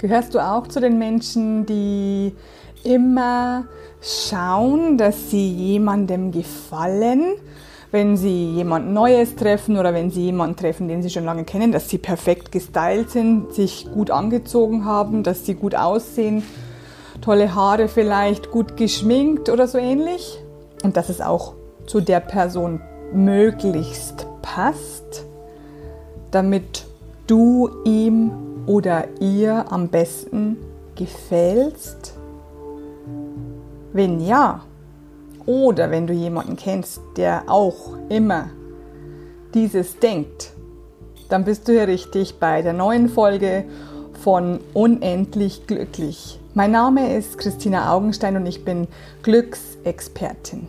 Gehörst du auch zu den Menschen, die immer schauen, dass sie jemandem gefallen, wenn sie jemand Neues treffen oder wenn sie jemanden treffen, den sie schon lange kennen, dass sie perfekt gestylt sind, sich gut angezogen haben, dass sie gut aussehen, tolle Haare vielleicht, gut geschminkt oder so ähnlich? Und dass es auch zu der Person möglichst passt, damit du ihm oder ihr am besten gefällst? Wenn ja, oder wenn du jemanden kennst, der auch immer dieses denkt, dann bist du hier richtig bei der neuen Folge von Unendlich Glücklich. Mein Name ist Christina Augenstein und ich bin Glücksexpertin.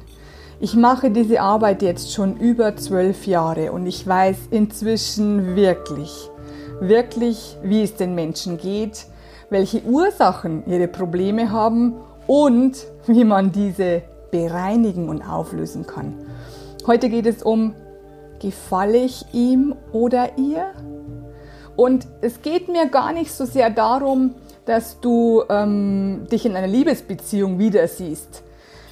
Ich mache diese Arbeit jetzt schon über zwölf Jahre und ich weiß inzwischen wirklich, wirklich, wie es den Menschen geht, welche Ursachen ihre Probleme haben und wie man diese bereinigen und auflösen kann. Heute geht es um, gefalle ich ihm oder ihr? Und es geht mir gar nicht so sehr darum, dass du ähm, dich in einer Liebesbeziehung wieder siehst.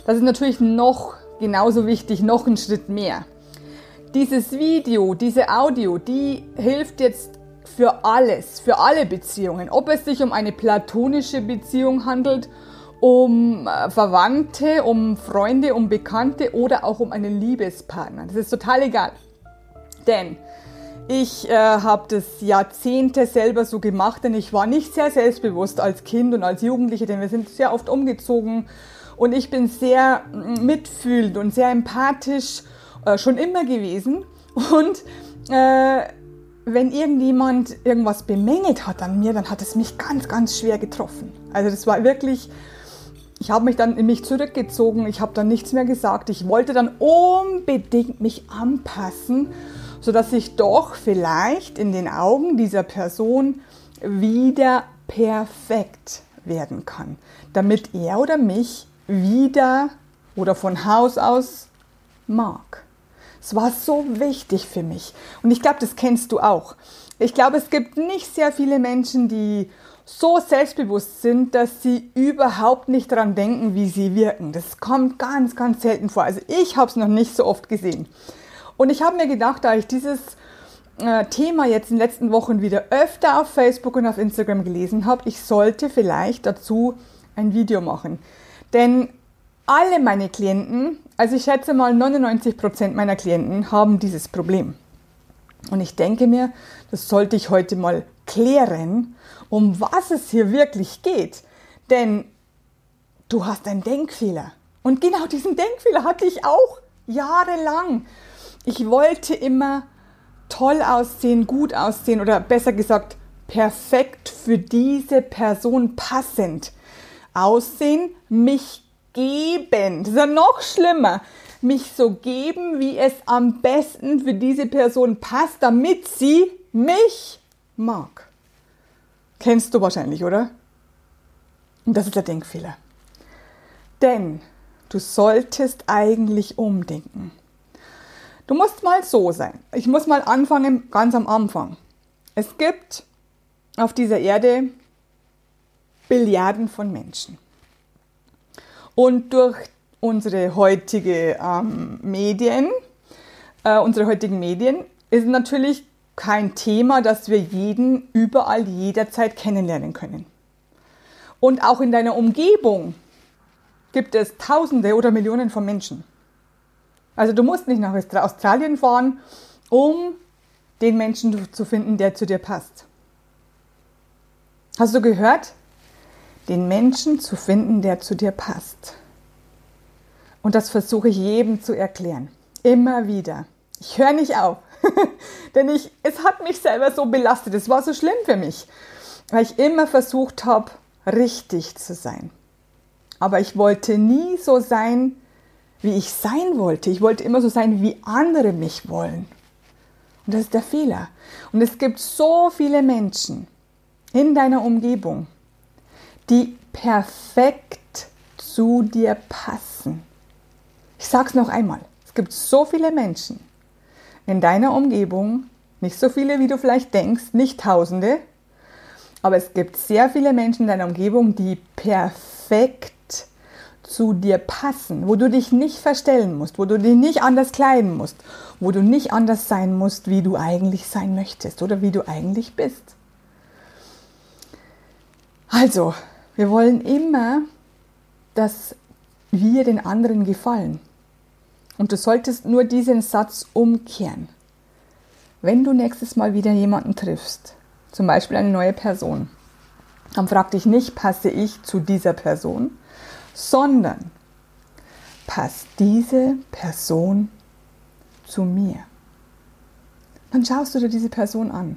Das ist natürlich noch genauso wichtig, noch einen Schritt mehr. Dieses Video, diese Audio, die hilft jetzt für alles, für alle Beziehungen. Ob es sich um eine platonische Beziehung handelt, um äh, Verwandte, um Freunde, um Bekannte oder auch um einen Liebespartner. Das ist total egal. Denn ich äh, habe das Jahrzehnte selber so gemacht, denn ich war nicht sehr selbstbewusst als Kind und als Jugendliche, denn wir sind sehr oft umgezogen und ich bin sehr mm, mitfühlend und sehr empathisch äh, schon immer gewesen und äh, wenn irgendjemand irgendwas bemängelt hat an mir, dann hat es mich ganz, ganz schwer getroffen. Also das war wirklich, ich habe mich dann in mich zurückgezogen, ich habe dann nichts mehr gesagt. Ich wollte dann unbedingt mich anpassen, sodass ich doch vielleicht in den Augen dieser Person wieder perfekt werden kann, damit er oder mich wieder oder von Haus aus mag. Es war so wichtig für mich. Und ich glaube, das kennst du auch. Ich glaube, es gibt nicht sehr viele Menschen, die so selbstbewusst sind, dass sie überhaupt nicht daran denken, wie sie wirken. Das kommt ganz, ganz selten vor. Also ich habe es noch nicht so oft gesehen. Und ich habe mir gedacht, da ich dieses äh, Thema jetzt in den letzten Wochen wieder öfter auf Facebook und auf Instagram gelesen habe, ich sollte vielleicht dazu ein Video machen. Denn alle meine Klienten, also ich schätze mal 99 Prozent meiner Klienten haben dieses Problem. Und ich denke mir, das sollte ich heute mal klären, um was es hier wirklich geht. Denn du hast einen Denkfehler. Und genau diesen Denkfehler hatte ich auch jahrelang. Ich wollte immer toll aussehen, gut aussehen oder besser gesagt perfekt für diese Person passend aussehen, mich geben. Das ist ja noch schlimmer. Mich so geben, wie es am besten für diese Person passt, damit sie mich mag. Kennst du wahrscheinlich, oder? Und das ist der Denkfehler. Denn du solltest eigentlich umdenken. Du musst mal so sein. Ich muss mal anfangen, ganz am Anfang. Es gibt auf dieser Erde Billiarden von Menschen. Und durch unsere heutige ähm, Medien, äh, unsere heutigen Medien, ist natürlich kein Thema, dass wir jeden überall jederzeit kennenlernen können. Und auch in deiner Umgebung gibt es Tausende oder Millionen von Menschen. Also du musst nicht nach Australien fahren, um den Menschen zu finden, der zu dir passt. Hast du gehört? Den Menschen zu finden, der zu dir passt. Und das versuche ich jedem zu erklären. Immer wieder. Ich höre nicht auf. Denn ich, es hat mich selber so belastet. Es war so schlimm für mich. Weil ich immer versucht habe, richtig zu sein. Aber ich wollte nie so sein, wie ich sein wollte. Ich wollte immer so sein, wie andere mich wollen. Und das ist der Fehler. Und es gibt so viele Menschen in deiner Umgebung, die perfekt zu dir passen. Ich sage es noch einmal. Es gibt so viele Menschen in deiner Umgebung, nicht so viele, wie du vielleicht denkst, nicht Tausende, Aber es gibt sehr viele Menschen in deiner Umgebung, die perfekt zu dir passen, wo du dich nicht verstellen musst, wo du dich nicht anders kleiden musst, wo du nicht anders sein musst, wie du eigentlich sein möchtest oder wie du eigentlich bist. Also, wir wollen immer, dass wir den anderen gefallen. Und du solltest nur diesen Satz umkehren. Wenn du nächstes Mal wieder jemanden triffst, zum Beispiel eine neue Person, dann frag dich nicht, passe ich zu dieser Person, sondern passt diese Person zu mir? Dann schaust du dir diese Person an.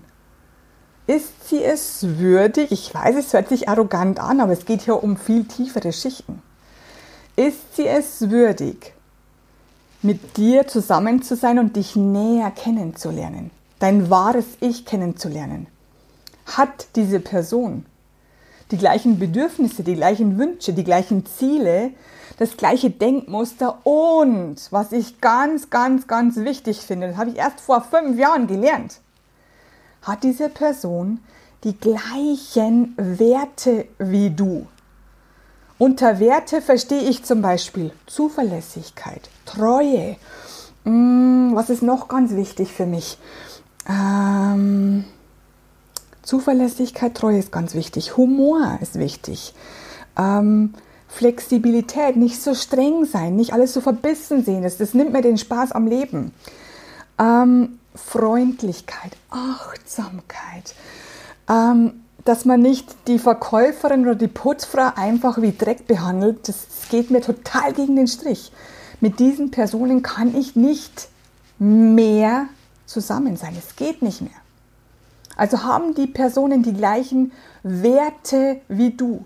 Ist sie es würdig? Ich weiß, es hört sich arrogant an, aber es geht hier um viel tiefere Schichten. Ist sie es würdig, mit dir zusammen zu sein und dich näher kennenzulernen, dein wahres Ich kennenzulernen? Hat diese Person die gleichen Bedürfnisse, die gleichen Wünsche, die gleichen Ziele, das gleiche Denkmuster und, was ich ganz, ganz, ganz wichtig finde, das habe ich erst vor fünf Jahren gelernt, hat diese Person die gleichen Werte wie du. Unter Werte verstehe ich zum Beispiel Zuverlässigkeit, Treue. Hm, was ist noch ganz wichtig für mich? Ähm, Zuverlässigkeit, Treue ist ganz wichtig. Humor ist wichtig. Ähm, Flexibilität, nicht so streng sein, nicht alles so verbissen sehen. Das, das nimmt mir den Spaß am Leben. Ähm, Freundlichkeit, Achtsamkeit. Ähm, dass man nicht die Verkäuferin oder die Putzfrau einfach wie Dreck behandelt, das, das geht mir total gegen den Strich. Mit diesen Personen kann ich nicht mehr zusammen sein. Es geht nicht mehr. Also haben die Personen die gleichen Werte wie du?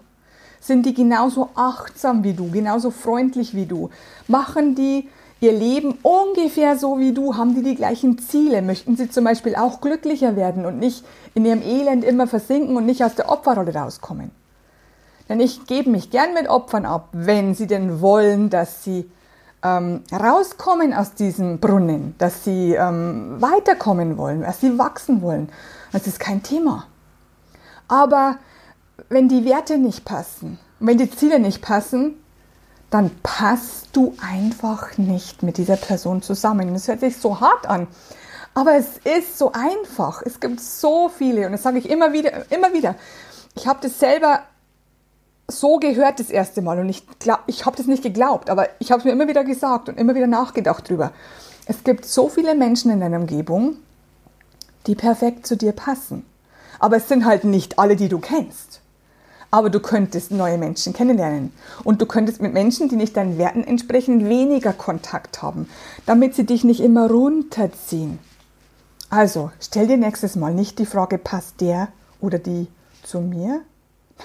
Sind die genauso achtsam wie du, genauso freundlich wie du? Machen die ihr Leben ungefähr so wie du? Haben die die gleichen Ziele? Möchten sie zum Beispiel auch glücklicher werden und nicht in ihrem Elend immer versinken und nicht aus der Opferrolle rauskommen? Denn ich gebe mich gern mit Opfern ab, wenn sie denn wollen, dass sie ähm, rauskommen aus diesem Brunnen, dass sie ähm, weiterkommen wollen, dass sie wachsen wollen. Das ist kein Thema. Aber wenn die Werte nicht passen, wenn die Ziele nicht passen, dann passt du einfach nicht mit dieser Person zusammen. Das hört sich so hart an. Aber es ist so einfach. Es gibt so viele und das sage ich immer wieder, immer wieder. Ich habe das selber so gehört das erste Mal und ich, ich habe das nicht geglaubt, aber ich habe es mir immer wieder gesagt und immer wieder nachgedacht drüber. Es gibt so viele Menschen in deiner Umgebung, die perfekt zu dir passen. Aber es sind halt nicht alle, die du kennst. Aber du könntest neue Menschen kennenlernen. Und du könntest mit Menschen, die nicht deinen Werten entsprechen, weniger Kontakt haben, damit sie dich nicht immer runterziehen. Also, stell dir nächstes Mal nicht die Frage, passt der oder die zu mir?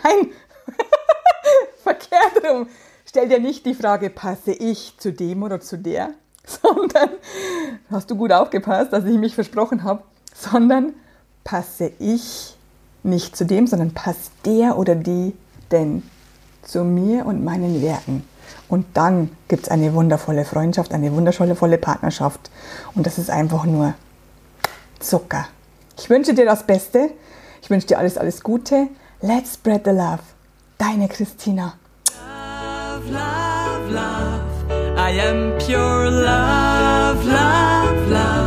Nein, verkehrt rum. Stell dir nicht die Frage, passe ich zu dem oder zu der, sondern, hast du gut aufgepasst, dass ich mich versprochen habe, sondern passe ich nicht zu dem, sondern passt der oder die denn zu mir und meinen Werten. Und dann gibt es eine wundervolle Freundschaft, eine wundervolle Partnerschaft. Und das ist einfach nur Zucker. Ich wünsche dir das Beste. Ich wünsche dir alles, alles Gute. Let's spread the love. Deine Christina. Love, love, love. I am pure love, love.